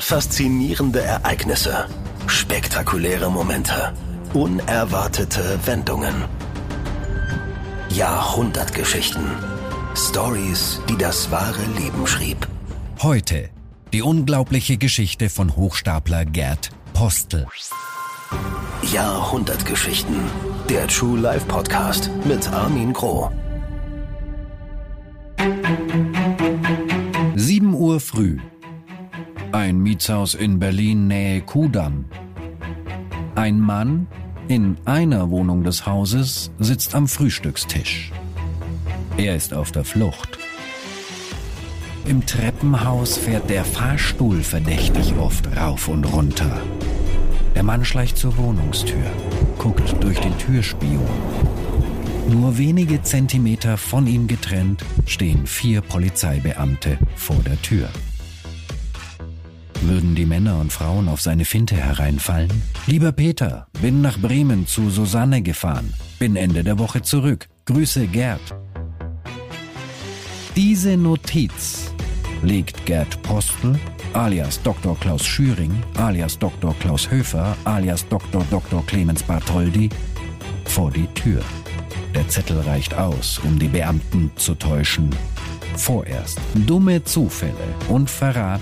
Faszinierende Ereignisse, spektakuläre Momente, unerwartete Wendungen. Jahrhundertgeschichten. Stories, die das wahre Leben schrieb. Heute die unglaubliche Geschichte von Hochstapler Gerd Postel. Jahrhundertgeschichten. Der True Life Podcast mit Armin Groh. 7 Uhr früh. Ein Mietshaus in Berlin nähe Kudamm. Ein Mann in einer Wohnung des Hauses sitzt am Frühstückstisch. Er ist auf der Flucht. Im Treppenhaus fährt der Fahrstuhl verdächtig oft rauf und runter. Der Mann schleicht zur Wohnungstür, guckt durch den Türspion. Nur wenige Zentimeter von ihm getrennt stehen vier Polizeibeamte vor der Tür. Würden die Männer und Frauen auf seine Finte hereinfallen? Lieber Peter, bin nach Bremen zu Susanne gefahren. Bin Ende der Woche zurück. Grüße Gerd. Diese Notiz legt Gerd Postel, alias Dr. Klaus Schüring, alias Dr. Klaus Höfer, alias Dr. Dr. Clemens Bartholdy vor die Tür. Der Zettel reicht aus, um die Beamten zu täuschen. Vorerst dumme Zufälle und Verrat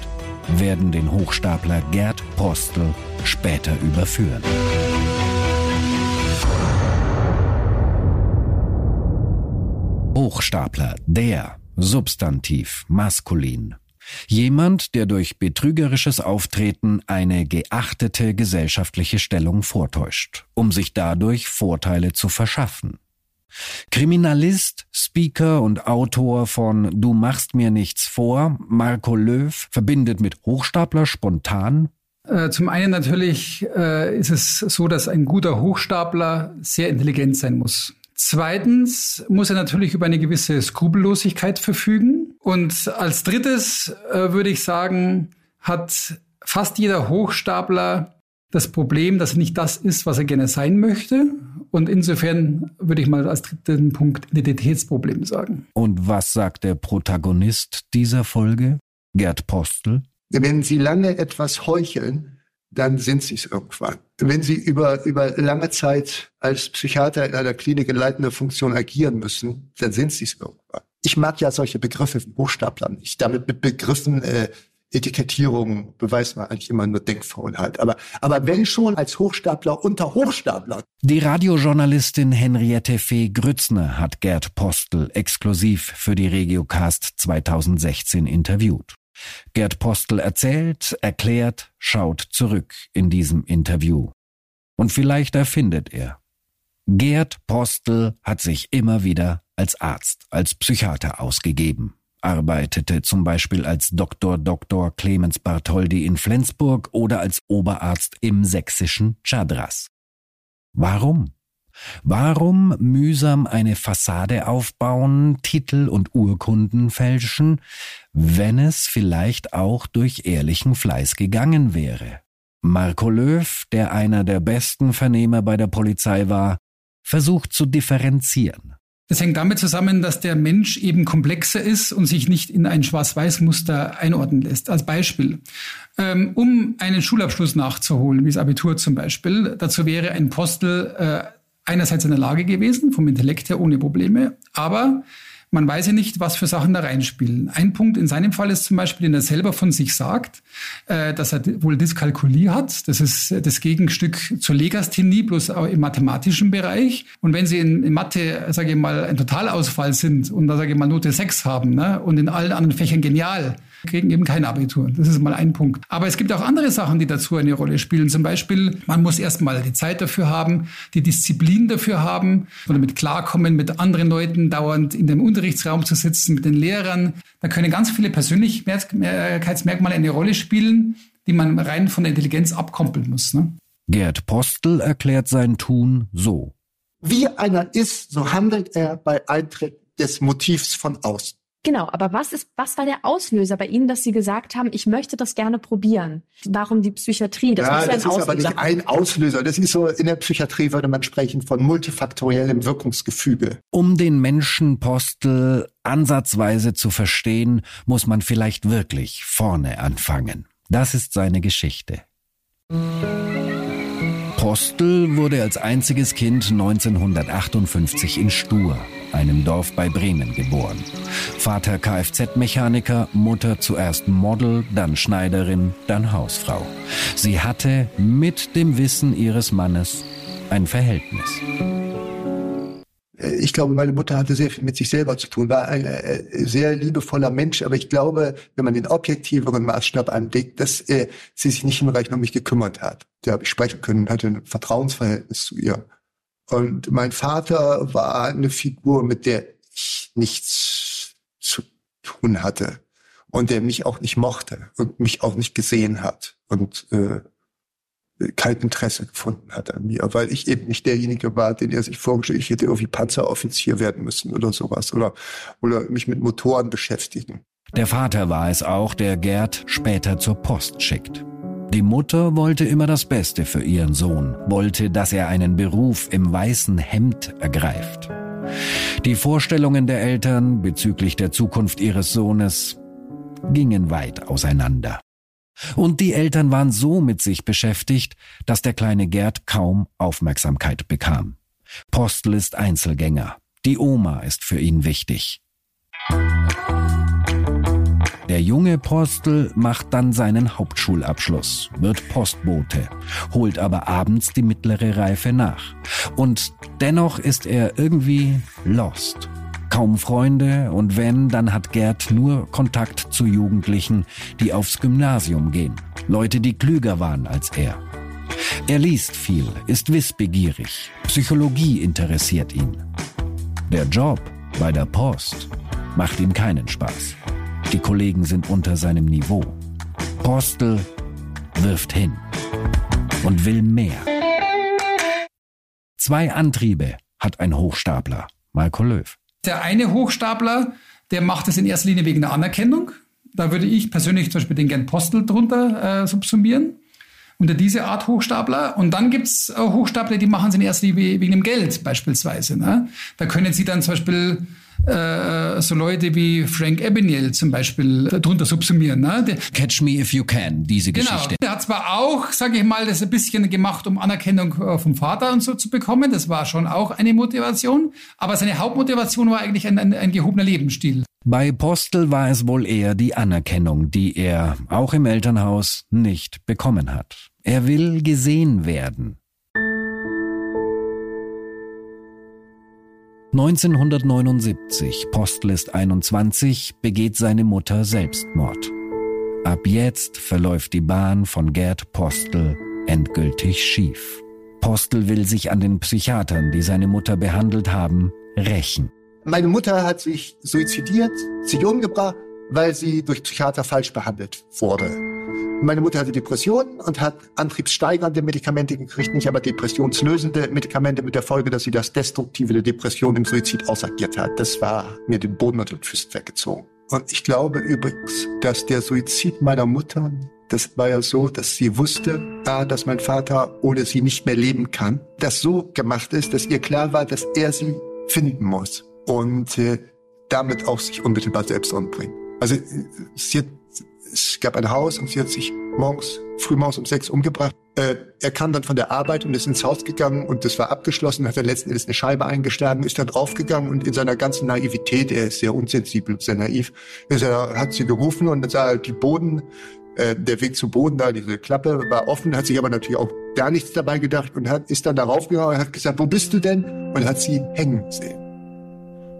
werden den Hochstapler Gerd Postel später überführen. Hochstapler, der Substantiv maskulin. Jemand, der durch betrügerisches Auftreten eine geachtete gesellschaftliche Stellung vortäuscht, um sich dadurch Vorteile zu verschaffen. Kriminalist, Speaker und Autor von Du machst mir nichts vor, Marco Löw, verbindet mit Hochstapler spontan äh, zum einen natürlich äh, ist es so, dass ein guter Hochstapler sehr intelligent sein muss. Zweitens muss er natürlich über eine gewisse Skrupellosigkeit verfügen. Und als drittes äh, würde ich sagen, hat fast jeder Hochstapler das Problem, dass er nicht das ist, was er gerne sein möchte. Und insofern würde ich mal als dritten Punkt Identitätsproblem sagen. Und was sagt der Protagonist dieser Folge? Gerd Postel? Wenn Sie lange etwas heucheln, dann sind Sie es irgendwann. Wenn Sie über, über lange Zeit als Psychiater in einer Klinik in leitender Funktion agieren müssen, dann sind Sie es irgendwann. Ich mag ja solche Begriffe wie Buchstabler nicht. Damit mit Begriffen äh, Etikettierung beweist man eigentlich immer nur Denkfaulheit. Aber, aber wenn schon als Hochstapler unter Hochstapler. Die Radiojournalistin Henriette Fee Grützner hat Gerd Postel exklusiv für die Regiocast 2016 interviewt. Gerd Postel erzählt, erklärt, schaut zurück in diesem Interview. Und vielleicht erfindet er. Gerd Postel hat sich immer wieder als Arzt, als Psychiater ausgegeben arbeitete zum Beispiel als Dr. Dr. Clemens Bartholdy in Flensburg oder als Oberarzt im sächsischen Chadras. Warum? Warum mühsam eine Fassade aufbauen, Titel und Urkunden fälschen, wenn es vielleicht auch durch ehrlichen Fleiß gegangen wäre? Marco Löw, der einer der besten Vernehmer bei der Polizei war, versucht zu differenzieren. Das hängt damit zusammen, dass der Mensch eben komplexer ist und sich nicht in ein Schwarz-Weiß-Muster einordnen lässt. Als Beispiel, ähm, um einen Schulabschluss nachzuholen, wie das Abitur zum Beispiel, dazu wäre ein Postel äh, einerseits in der Lage gewesen, vom Intellekt her ohne Probleme, aber man weiß ja nicht, was für Sachen da reinspielen. Ein Punkt in seinem Fall ist zum Beispiel, den er selber von sich sagt, äh, dass er wohl Dyskalkulie hat. Das ist das Gegenstück zur Legasthenie, bloß auch im mathematischen Bereich. Und wenn Sie in, in Mathe, sage ich mal, ein Totalausfall sind und da sage ich mal Note 6 haben ne, und in allen anderen Fächern genial, kriegen eben kein Abitur. Das ist mal ein Punkt. Aber es gibt auch andere Sachen, die dazu eine Rolle spielen. Zum Beispiel, man muss erstmal die Zeit dafür haben, die Disziplin dafür haben oder damit klarkommen, mit anderen Leuten dauernd in dem Unterrichtsraum zu sitzen, mit den Lehrern. Da können ganz viele Persönlichkeitsmerkmale eine Rolle spielen, die man rein von der Intelligenz abkoppeln muss. Ne? Gerd Postel erklärt sein Tun so. Wie einer ist, so handelt er bei Eintritt des Motivs von außen. Genau, aber was ist, was war der Auslöser bei Ihnen, dass Sie gesagt haben, ich möchte das gerne probieren? Warum die Psychiatrie? Das, ja, das ist aber nicht ein Auslöser. Das ist so, in der Psychiatrie würde man sprechen von multifaktoriellem Wirkungsgefüge. Um den Menschenpostel ansatzweise zu verstehen, muss man vielleicht wirklich vorne anfangen. Das ist seine Geschichte. Postel wurde als einziges Kind 1958 in Stur, einem Dorf bei Bremen, geboren. Vater Kfz-Mechaniker, Mutter zuerst Model, dann Schneiderin, dann Hausfrau. Sie hatte mit dem Wissen ihres Mannes ein Verhältnis. Ich glaube, meine Mutter hatte sehr viel mit sich selber zu tun, war ein äh, sehr liebevoller Mensch, aber ich glaube, wenn man den objektiveren Maßstab anlegt, dass äh, sie sich nicht hinreichend um mich gekümmert hat. Da habe ich sprechen können, hatte ein Vertrauensverhältnis zu ihr. Und mein Vater war eine Figur, mit der ich nichts zu tun hatte und der mich auch nicht mochte und mich auch nicht gesehen hat. Und äh, kein Interesse gefunden hat an mir, weil ich eben nicht derjenige war, den er sich vorgestellt, ich hätte irgendwie Panzeroffizier werden müssen oder sowas oder, oder mich mit Motoren beschäftigen. Der Vater war es auch, der Gerd später zur Post schickt. Die Mutter wollte immer das Beste für ihren Sohn, wollte, dass er einen Beruf im weißen Hemd ergreift. Die Vorstellungen der Eltern bezüglich der Zukunft ihres Sohnes gingen weit auseinander. Und die Eltern waren so mit sich beschäftigt, dass der kleine Gerd kaum Aufmerksamkeit bekam. Postel ist Einzelgänger. Die Oma ist für ihn wichtig. Der junge Postel macht dann seinen Hauptschulabschluss, wird Postbote, holt aber abends die mittlere Reife nach. Und dennoch ist er irgendwie lost. Kaum Freunde und wenn, dann hat Gerd nur Kontakt zu Jugendlichen, die aufs Gymnasium gehen. Leute, die klüger waren als er. Er liest viel, ist wissbegierig. Psychologie interessiert ihn. Der Job bei der Post macht ihm keinen Spaß. Die Kollegen sind unter seinem Niveau. Postel wirft hin und will mehr. Zwei Antriebe hat ein Hochstapler, Marco Löw. Der eine Hochstapler, der macht es in erster Linie wegen der Anerkennung. Da würde ich persönlich zum Beispiel den Gern Postel drunter äh, subsumieren, unter diese Art Hochstapler. Und dann gibt's äh, Hochstapler, die machen es in erster Linie wegen dem Geld beispielsweise. Ne? Da können sie dann zum Beispiel äh, so Leute wie Frank Abagnale zum Beispiel äh, drunter subsumieren. Ne? Der, Catch Me If You Can, diese genau, Geschichte. Der hat zwar auch, sage ich mal, das ein bisschen gemacht, um Anerkennung äh, vom Vater und so zu bekommen. Das war schon auch eine Motivation. Aber seine Hauptmotivation war eigentlich ein, ein, ein gehobener Lebensstil. Bei Postel war es wohl eher die Anerkennung, die er, auch im Elternhaus, nicht bekommen hat. Er will gesehen werden. 1979, Postlist 21, begeht seine Mutter Selbstmord. Ab jetzt verläuft die Bahn von Gerd Postel endgültig schief. Postel will sich an den Psychiatern, die seine Mutter behandelt haben, rächen. Meine Mutter hat sich suizidiert, sich umgebracht, weil sie durch Psychiater falsch behandelt wurde. Meine Mutter hatte Depressionen und hat antriebssteigernde Medikamente gekriegt, nicht aber depressionslösende Medikamente mit der Folge, dass sie das Destruktive der Depression im Suizid ausagiert hat. Das war mir den Boden unter den Füßen weggezogen. Und ich glaube übrigens, dass der Suizid meiner Mutter, das war ja so, dass sie wusste, dass mein Vater ohne sie nicht mehr leben kann, das so gemacht ist, dass ihr klar war, dass er sie finden muss und äh, damit auch sich unmittelbar selbst umbringen. Also sie hat es gab ein Haus und sie hat sich morgens, frühmorgens um sechs umgebracht. Äh, er kam dann von der Arbeit und ist ins Haus gegangen und das war abgeschlossen, hat er letzten Endes eine Scheibe eingeschlagen, ist dann draufgegangen und in seiner ganzen Naivität, er ist sehr unsensibel, sehr naiv, er, hat sie gerufen und dann sah er die Boden, äh, der Weg zum Boden da, diese Klappe war offen, hat sich aber natürlich auch gar nichts dabei gedacht und hat, ist dann darauf gegangen und hat gesagt, wo bist du denn? Und hat sie hängen sehen.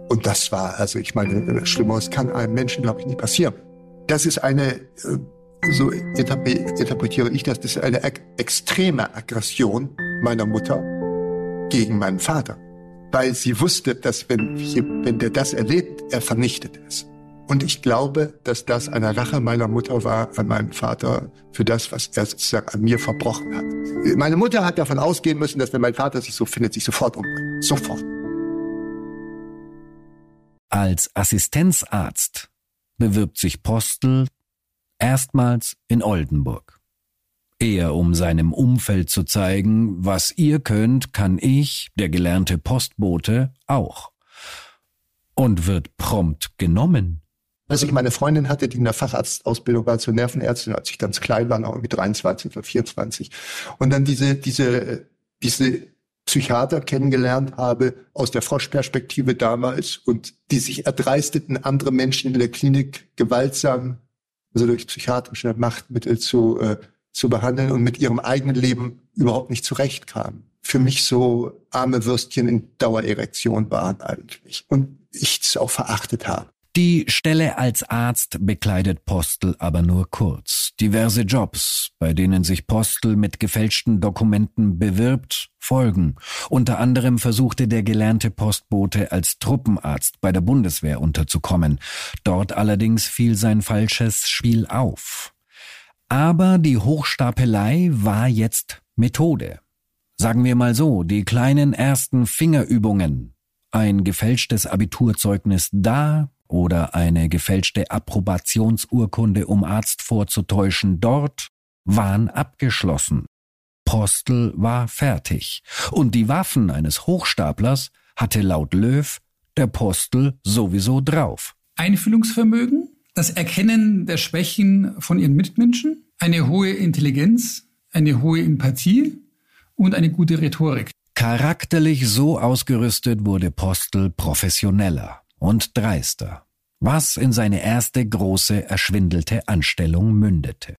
Und das war, also ich meine, Schlimmeres kann einem Menschen, glaube ich, nicht passieren. Das ist eine, äh, so interpretiere ich das, das ist eine extreme Aggression meiner Mutter gegen meinen Vater. Weil sie wusste, dass wenn, wenn der das erlebt, er vernichtet es. Und ich glaube, dass das eine Rache meiner Mutter war an meinem Vater für das, was er sozusagen an mir verbrochen hat. Meine Mutter hat davon ausgehen müssen, dass wenn mein Vater sich so findet, sich sofort umbringt. Sofort. Als Assistenzarzt bewirbt sich Postel erstmals in Oldenburg. Eher um seinem Umfeld zu zeigen, was ihr könnt, kann ich, der gelernte Postbote, auch. Und wird prompt genommen. Als ich meine Freundin hatte, die in der Facharztausbildung war zur Nervenärztin, als ich ganz klein war, noch irgendwie 23 oder 24. Und dann diese, diese, diese Psychiater kennengelernt habe aus der Froschperspektive damals und die sich erdreisteten, andere Menschen in der Klinik gewaltsam, also durch psychiatrische Machtmittel zu, äh, zu behandeln und mit ihrem eigenen Leben überhaupt nicht zurechtkamen. Für mich so arme Würstchen in Dauererektion waren eigentlich. Und ich es auch verachtet habe. Die Stelle als Arzt bekleidet Postel aber nur kurz. Diverse Jobs, bei denen sich Postel mit gefälschten Dokumenten bewirbt, folgen. Unter anderem versuchte der gelernte Postbote als Truppenarzt bei der Bundeswehr unterzukommen. Dort allerdings fiel sein falsches Spiel auf. Aber die Hochstapelei war jetzt Methode. Sagen wir mal so, die kleinen ersten Fingerübungen. Ein gefälschtes Abiturzeugnis da, oder eine gefälschte Approbationsurkunde, um Arzt vorzutäuschen, dort waren abgeschlossen. Postel war fertig. Und die Waffen eines Hochstaplers hatte laut Löw der Postel sowieso drauf. Einfühlungsvermögen, das Erkennen der Schwächen von ihren Mitmenschen, eine hohe Intelligenz, eine hohe Empathie und eine gute Rhetorik. Charakterlich so ausgerüstet wurde Postel professioneller und dreister, was in seine erste große erschwindelte Anstellung mündete.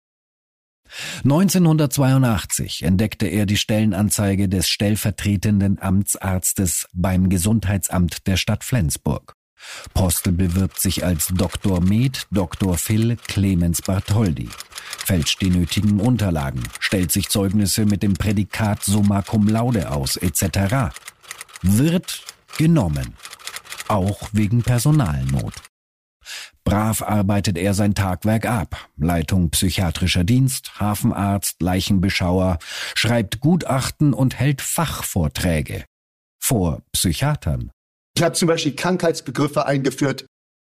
1982 entdeckte er die Stellenanzeige des stellvertretenden Amtsarztes beim Gesundheitsamt der Stadt Flensburg. Postel bewirbt sich als Dr. Med, Dr. Phil Clemens Bartholdi, fälscht die nötigen Unterlagen, stellt sich Zeugnisse mit dem Prädikat summa cum laude aus, etc. Wird genommen auch wegen Personalnot. Brav arbeitet er sein Tagwerk ab. Leitung psychiatrischer Dienst, Hafenarzt, Leichenbeschauer, schreibt Gutachten und hält Fachvorträge. Vor Psychiatern. Ich habe zum Beispiel Krankheitsbegriffe eingeführt,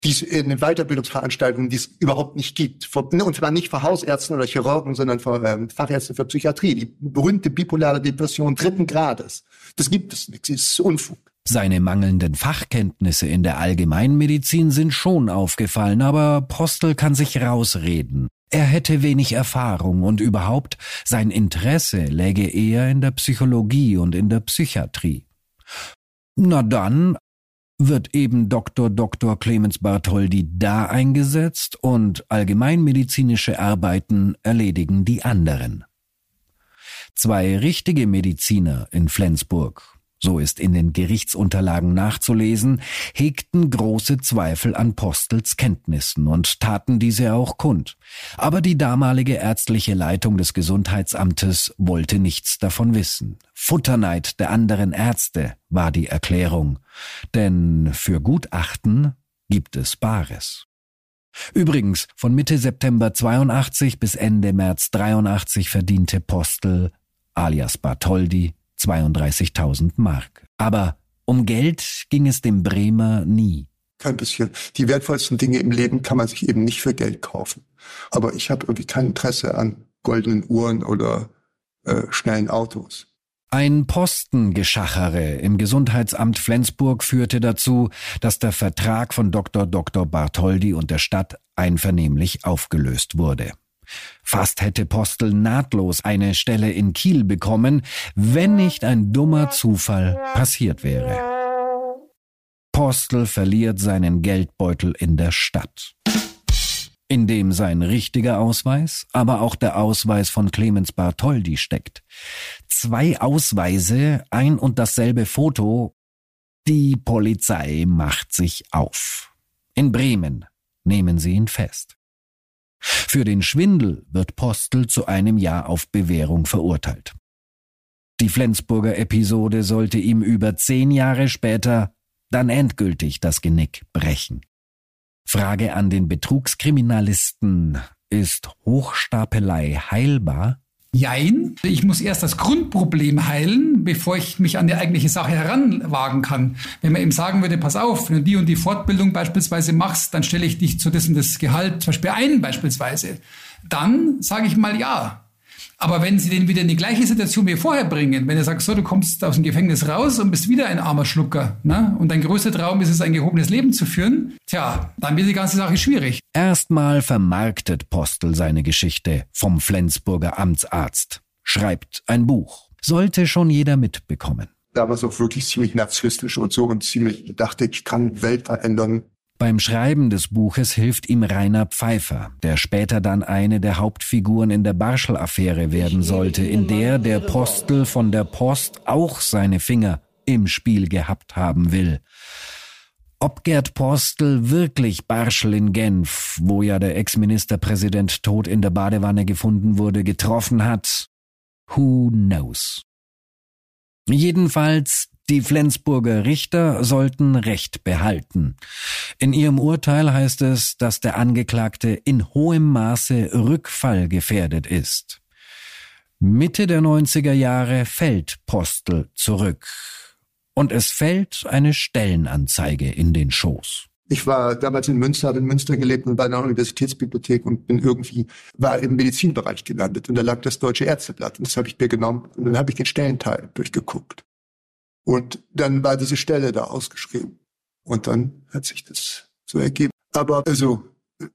die es in den Weiterbildungsveranstaltungen, die es überhaupt nicht gibt. Ne, und zwar nicht für Hausärzten oder Chirurgen, sondern für ähm, Fachärzte für Psychiatrie. Die berühmte bipolare Depression dritten Grades. Das gibt es nicht. Das ist Unfug. Seine mangelnden Fachkenntnisse in der Allgemeinmedizin sind schon aufgefallen, aber Postel kann sich rausreden. Er hätte wenig Erfahrung und überhaupt sein Interesse läge eher in der Psychologie und in der Psychiatrie. Na dann wird eben Dr. Dr. Clemens Bartholdy da eingesetzt und allgemeinmedizinische Arbeiten erledigen die anderen. Zwei richtige Mediziner in Flensburg so ist in den Gerichtsunterlagen nachzulesen, hegten große Zweifel an Postels Kenntnissen und taten diese auch kund. Aber die damalige ärztliche Leitung des Gesundheitsamtes wollte nichts davon wissen. Futterneid der anderen Ärzte war die Erklärung. Denn für Gutachten gibt es Bares. Übrigens, von Mitte September 82 bis Ende März 83 verdiente Postel alias Bartholdi 32.000 Mark. Aber um Geld ging es dem Bremer nie. Kein bisschen. Die wertvollsten Dinge im Leben kann man sich eben nicht für Geld kaufen. Aber ich habe irgendwie kein Interesse an goldenen Uhren oder äh, schnellen Autos. Ein Postengeschachere im Gesundheitsamt Flensburg führte dazu, dass der Vertrag von Dr. Dr. Bartholdi und der Stadt einvernehmlich aufgelöst wurde. Fast hätte Postel nahtlos eine Stelle in Kiel bekommen, wenn nicht ein dummer Zufall passiert wäre. Postel verliert seinen Geldbeutel in der Stadt. In dem sein richtiger Ausweis, aber auch der Ausweis von Clemens Bartholdi steckt. Zwei Ausweise, ein und dasselbe Foto. Die Polizei macht sich auf. In Bremen nehmen sie ihn fest. Für den Schwindel wird Postel zu einem Jahr auf Bewährung verurteilt. Die Flensburger Episode sollte ihm über zehn Jahre später dann endgültig das Genick brechen. Frage an den Betrugskriminalisten, ist Hochstapelei heilbar? Jein. Ich muss erst das Grundproblem heilen, bevor ich mich an die eigentliche Sache heranwagen kann. Wenn man eben sagen würde, pass auf, wenn du die und die Fortbildung beispielsweise machst, dann stelle ich dich zu dessen das Gehalt zum Beispiel ein beispielsweise. Dann sage ich mal ja. Aber wenn Sie den wieder in die gleiche Situation wie vorher bringen, wenn er sagt, so, du kommst aus dem Gefängnis raus und bist wieder ein armer Schlucker, ne? und dein größter Traum ist es, ein gehobenes Leben zu führen, tja, dann wird die ganze Sache schwierig. Erstmal vermarktet Postel seine Geschichte vom Flensburger Amtsarzt, schreibt ein Buch. Sollte schon jeder mitbekommen. Damals auch wirklich ziemlich narzisstisch und so und ziemlich dachte, ich kann Welt verändern. Beim Schreiben des Buches hilft ihm Rainer Pfeiffer, der später dann eine der Hauptfiguren in der Barschel-Affäre werden sollte, in der der Postel von der Post auch seine Finger im Spiel gehabt haben will. Ob Gerd Postel wirklich Barschel in Genf, wo ja der Ex-Ministerpräsident tot in der Badewanne gefunden wurde, getroffen hat, who knows. Jedenfalls die Flensburger Richter sollten Recht behalten. In ihrem Urteil heißt es, dass der Angeklagte in hohem Maße rückfallgefährdet ist. Mitte der 90er Jahre fällt Postel zurück. Und es fällt eine Stellenanzeige in den Schoß. Ich war damals in Münster, habe in Münster gelebt und bei einer Universitätsbibliothek und bin irgendwie, war im Medizinbereich gelandet und da lag das Deutsche Ärzteblatt und das habe ich mir genommen und dann habe ich den Stellenteil durchgeguckt. Und dann war diese Stelle da ausgeschrieben. Und dann hat sich das so ergeben. Aber also,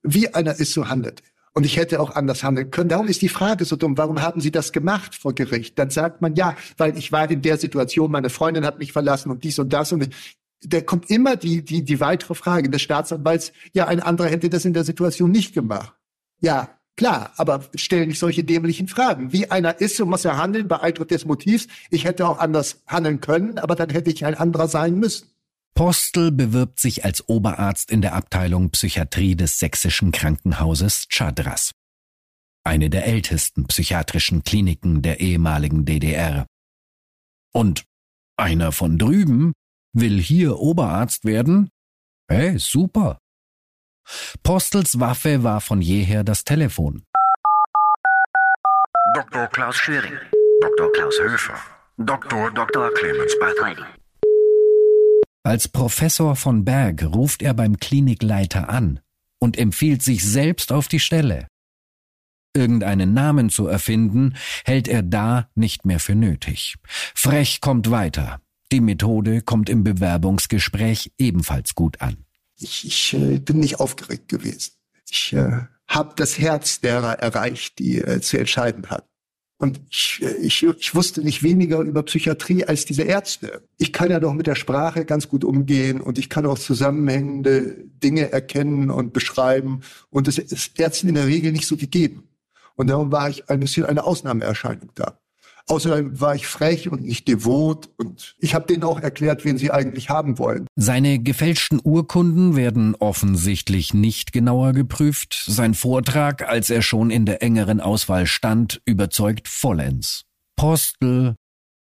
wie einer ist, so handelt er. Und ich hätte auch anders handeln können. Darum ist die Frage so dumm. Warum haben Sie das gemacht vor Gericht? Dann sagt man, ja, weil ich war in der Situation, meine Freundin hat mich verlassen und dies und das. Und da kommt immer die, die, die weitere Frage des Staatsanwalts, ja, ein anderer hätte das in der Situation nicht gemacht. Ja, Klar, aber stellen nicht solche dämlichen Fragen. Wie einer ist, so muss er handeln bei Eintritt des Motivs. Ich hätte auch anders handeln können, aber dann hätte ich ein anderer sein müssen. Postel bewirbt sich als Oberarzt in der Abteilung Psychiatrie des sächsischen Krankenhauses Chadras. Eine der ältesten psychiatrischen Kliniken der ehemaligen DDR. Und einer von drüben will hier Oberarzt werden? Hey, super. Postels Waffe war von jeher das Telefon. Dr. Klaus Schwering, Dr. Klaus Höfer, Dr. Dr. Clemens Bartholdy. Als Professor von Berg ruft er beim Klinikleiter an und empfiehlt sich selbst auf die Stelle. Irgendeinen Namen zu erfinden, hält er da nicht mehr für nötig. Frech kommt weiter. Die Methode kommt im Bewerbungsgespräch ebenfalls gut an. Ich, ich äh, bin nicht aufgeregt gewesen. Ich äh, habe das Herz derer erreicht, die äh, zu entscheiden hatten. Und ich, äh, ich, ich wusste nicht weniger über Psychiatrie als diese Ärzte. Ich kann ja doch mit der Sprache ganz gut umgehen und ich kann auch zusammenhängende Dinge erkennen und beschreiben. Und das ist Ärzten in der Regel nicht so gegeben. Und darum war ich ein bisschen eine Ausnahmeerscheinung da. Außerdem war ich frech und nicht devot und ich habe denen auch erklärt, wen sie eigentlich haben wollen. Seine gefälschten Urkunden werden offensichtlich nicht genauer geprüft. Sein Vortrag, als er schon in der engeren Auswahl stand, überzeugt vollends. Postel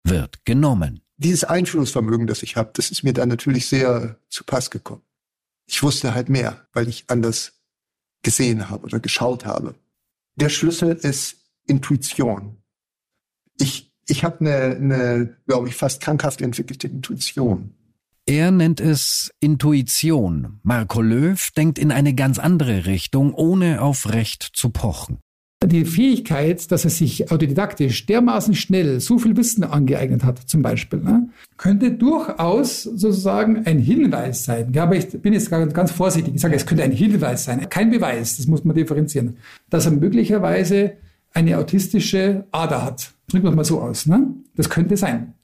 wird genommen. Dieses Einfühlungsvermögen, das ich habe, das ist mir dann natürlich sehr zu Pass gekommen. Ich wusste halt mehr, weil ich anders gesehen habe oder geschaut habe. Der Schlüssel ist Intuition. Ich, ich habe eine, eine glaube ich, fast krankhaft entwickelte Intuition. Er nennt es Intuition. Marco Löw denkt in eine ganz andere Richtung, ohne auf Recht zu pochen. Die Fähigkeit, dass er sich autodidaktisch dermaßen schnell so viel Wissen angeeignet hat, zum Beispiel, ne, könnte durchaus sozusagen ein Hinweis sein. Ja, aber ich bin jetzt ganz vorsichtig. Ich sage, es könnte ein Hinweis sein, kein Beweis, das muss man differenzieren, dass er möglicherweise eine autistische Ader hat. Drücken wir es mal so aus. Ne? Das könnte sein.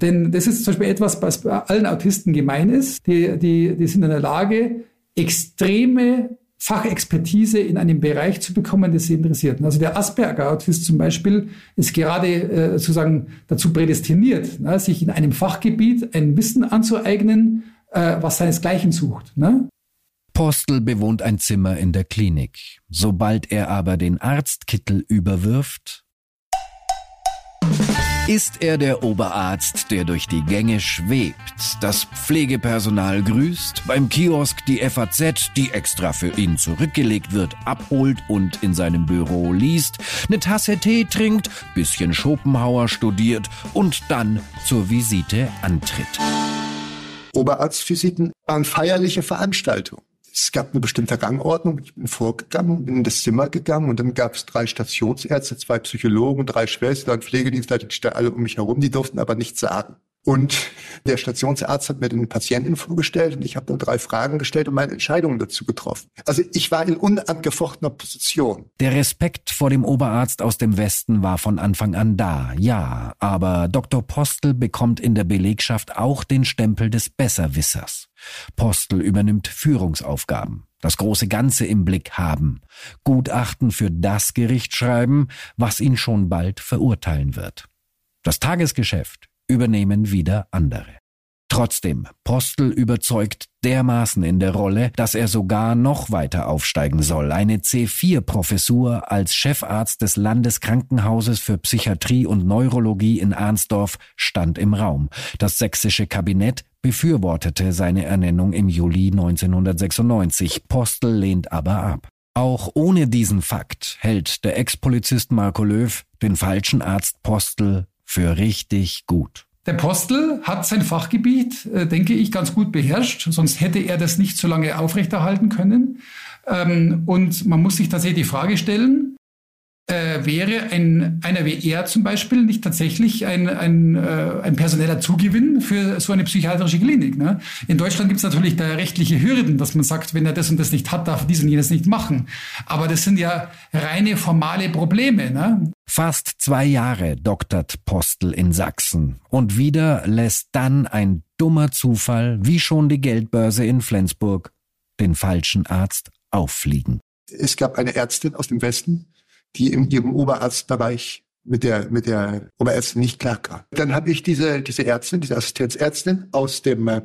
Denn das ist zum Beispiel etwas, was bei allen Autisten gemein ist. Die, die, die sind in der Lage, extreme Fachexpertise in einem Bereich zu bekommen, das sie interessiert. Also der Asperger-Autist zum Beispiel ist gerade äh, sozusagen dazu prädestiniert, ne, sich in einem Fachgebiet ein Wissen anzueignen, äh, was seinesgleichen sucht. Ne? Postel bewohnt ein Zimmer in der Klinik. Sobald er aber den Arztkittel überwirft, ist er der Oberarzt, der durch die Gänge schwebt, das Pflegepersonal grüßt, beim Kiosk die FAZ, die extra für ihn zurückgelegt wird, abholt und in seinem Büro liest, eine Tasse Tee trinkt, bisschen Schopenhauer studiert und dann zur Visite antritt. Oberarztvisiten waren feierliche Veranstaltungen es gab eine bestimmte Rangordnung. Ich bin vorgegangen, bin in das Zimmer gegangen und dann gab es drei Stationsärzte, zwei Psychologen, drei Schwestern, Pflegedienstleiter, die standen alle um mich herum, die durften aber nichts sagen. Und der Stationsarzt hat mir den Patienten vorgestellt und ich habe dann drei Fragen gestellt und meine Entscheidungen dazu getroffen. Also ich war in unangefochtener Position. Der Respekt vor dem Oberarzt aus dem Westen war von Anfang an da, ja, aber Dr. Postel bekommt in der Belegschaft auch den Stempel des Besserwissers. Postel übernimmt Führungsaufgaben, das große Ganze im Blick haben, Gutachten für das Gericht schreiben, was ihn schon bald verurteilen wird. Das Tagesgeschäft übernehmen wieder andere. Trotzdem, Postel überzeugt dermaßen in der Rolle, dass er sogar noch weiter aufsteigen soll. Eine C4-Professur als Chefarzt des Landeskrankenhauses für Psychiatrie und Neurologie in Arnsdorf stand im Raum. Das sächsische Kabinett befürwortete seine Ernennung im Juli 1996. Postel lehnt aber ab. Auch ohne diesen Fakt hält der Ex-Polizist Marco Löw den falschen Arzt Postel für richtig gut. Der Postel hat sein Fachgebiet, äh, denke ich, ganz gut beherrscht, sonst hätte er das nicht so lange aufrechterhalten können. Ähm, und man muss sich tatsächlich die Frage stellen, äh, wäre ein, einer wie er zum Beispiel nicht tatsächlich ein, ein, äh, ein personeller Zugewinn für so eine psychiatrische Klinik. Ne? In Deutschland gibt es natürlich da rechtliche Hürden, dass man sagt, wenn er das und das nicht hat, darf er dies und jenes nicht machen. Aber das sind ja reine formale Probleme. Ne? Fast zwei Jahre doktert Postel in Sachsen und wieder lässt dann ein dummer Zufall, wie schon die Geldbörse in Flensburg, den falschen Arzt auffliegen. Es gab eine Ärztin aus dem Westen, die in ihrem Oberarztbereich mit der, mit der Oberärztin nicht klarkam. Dann habe ich diese, diese Ärztin, diese Assistenzärztin aus dem, äh,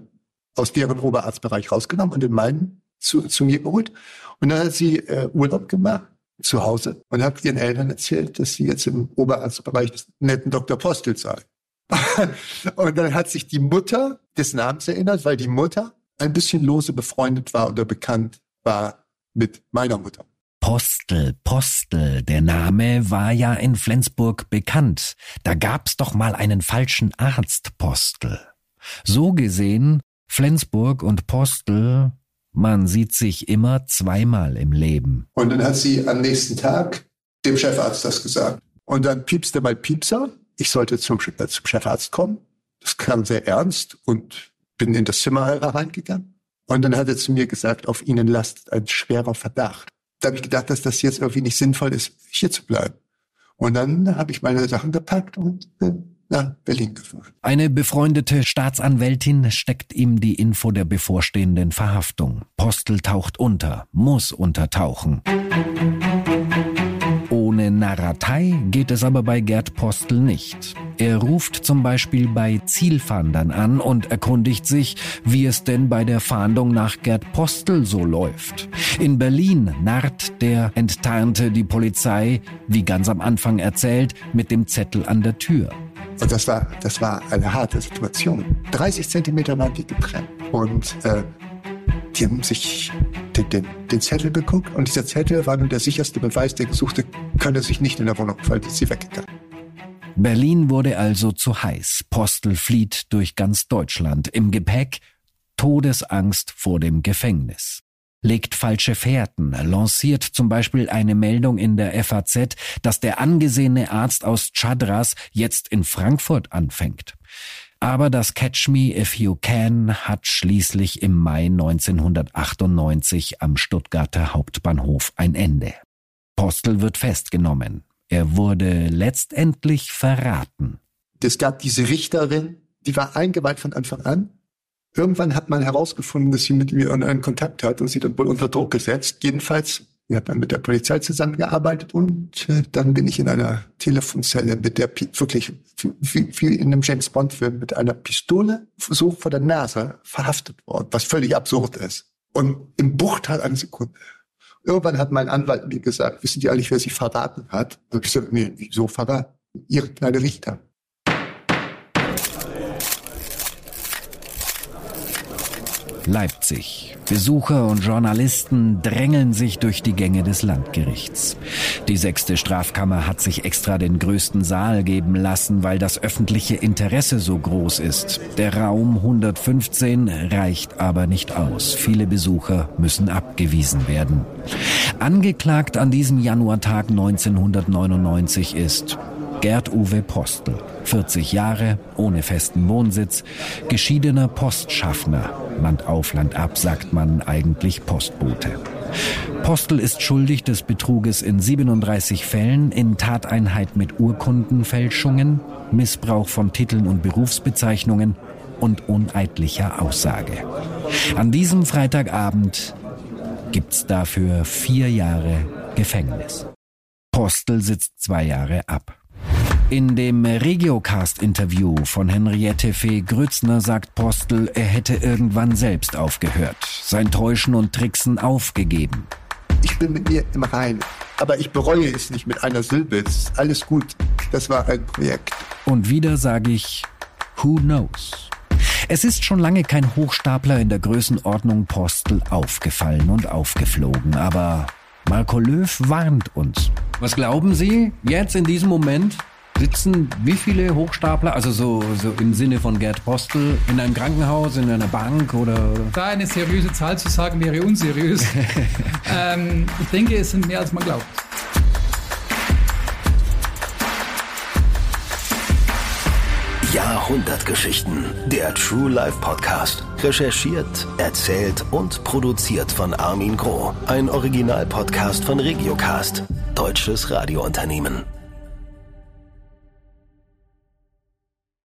aus deren Oberarztbereich rausgenommen und in meinen zu, zu mir geholt. Und dann hat sie äh, Urlaub gemacht zu Hause und hat ihren Eltern erzählt, dass sie jetzt im Oberarztbereich des netten Dr. Postel sei. und dann hat sich die Mutter des Namens erinnert, weil die Mutter ein bisschen lose befreundet war oder bekannt war mit meiner Mutter. Postel, Postel, der Name war ja in Flensburg bekannt. Da gab's doch mal einen falschen Arzt, Postel. So gesehen, Flensburg und Postel, man sieht sich immer zweimal im Leben. Und dann hat sie am nächsten Tag dem Chefarzt das gesagt. Und dann piepste mein Piepser. Ich sollte zum, äh, zum Chefarzt kommen. Das klang sehr ernst und bin in das Zimmer hereingegangen. Und dann hat er zu mir gesagt, auf Ihnen lastet ein schwerer Verdacht da habe ich gedacht, dass das jetzt irgendwie nicht sinnvoll ist, hier zu bleiben. Und dann habe ich meine Sachen gepackt und bin nach Berlin gefahren. Eine befreundete Staatsanwältin steckt ihm die Info der bevorstehenden Verhaftung. Postel taucht unter, muss untertauchen. Ohne Narratei geht es aber bei Gerd Postel nicht. Er ruft zum Beispiel bei Zielfahndern an und erkundigt sich, wie es denn bei der Fahndung nach Gerd Postel so läuft. In Berlin narrt der Enttarnte die Polizei, wie ganz am Anfang erzählt, mit dem Zettel an der Tür. Und das war, das war eine harte Situation. 30 Zentimeter waren die getrennt. Und äh, die haben sich den, den, den Zettel geguckt und dieser Zettel war nun der sicherste Beweis, der Gesuchte könne sich nicht in der Wohnung, weil sie weggegangen. Berlin wurde also zu heiß. Postel flieht durch ganz Deutschland. Im Gepäck Todesangst vor dem Gefängnis. Legt falsche Fährten, lanciert zum Beispiel eine Meldung in der FAZ, dass der angesehene Arzt aus Chadras jetzt in Frankfurt anfängt. Aber das Catch Me If You Can hat schließlich im Mai 1998 am Stuttgarter Hauptbahnhof ein Ende. Postel wird festgenommen. Er wurde letztendlich verraten. Es gab diese Richterin, die war eingeweiht von Anfang an. Irgendwann hat man herausgefunden, dass sie mit mir einen Kontakt hat und sie dann wohl unter Druck gesetzt. Jedenfalls wir haben dann mit der Polizei zusammengearbeitet und äh, dann bin ich in einer Telefonzelle mit der wirklich wie, wie in einem James Bond Film mit einer Pistole so vor der Nase verhaftet worden, was völlig absurd ist. Und im Bruchteil einer Sekunde. Irgendwann hat mein Anwalt mir gesagt, wissen Sie eigentlich, wer Sie verraten hat? Und ich gesagt, nee, wieso verraten? Ihre kleine Richter. Leipzig. Besucher und Journalisten drängeln sich durch die Gänge des Landgerichts. Die sechste Strafkammer hat sich extra den größten Saal geben lassen, weil das öffentliche Interesse so groß ist. Der Raum 115 reicht aber nicht aus. Viele Besucher müssen abgewiesen werden. Angeklagt an diesem Januartag 1999 ist Gerd-Uwe Postel, 40 Jahre, ohne festen Wohnsitz, geschiedener Postschaffner. Land auf, Land ab sagt man eigentlich Postbote. Postel ist schuldig des Betruges in 37 Fällen, in Tateinheit mit Urkundenfälschungen, Missbrauch von Titeln und Berufsbezeichnungen und uneidlicher Aussage. An diesem Freitagabend gibt's dafür vier Jahre Gefängnis. Postel sitzt zwei Jahre ab. In dem Regiocast-Interview von Henriette Fee Grützner sagt Postel, er hätte irgendwann selbst aufgehört, sein Täuschen und Tricksen aufgegeben. Ich bin mit mir im Reinen. Aber ich bereue es nicht mit einer Silbe. Es ist alles gut. Das war ein Projekt. Und wieder sage ich, who knows? Es ist schon lange kein Hochstapler in der Größenordnung Postel aufgefallen und aufgeflogen, aber Marco Löw warnt uns. Was glauben Sie jetzt in diesem Moment? Sitzen wie viele Hochstapler, also so, so im Sinne von Gerd Postel, in einem Krankenhaus, in einer Bank oder? Da eine seriöse Zahl zu sagen, wäre unseriös. ähm, ich denke, es sind mehr als man glaubt. Jahrhundertgeschichten. Der True Life Podcast. Recherchiert, erzählt und produziert von Armin Groh. Ein Originalpodcast von Regiocast. Deutsches Radiounternehmen.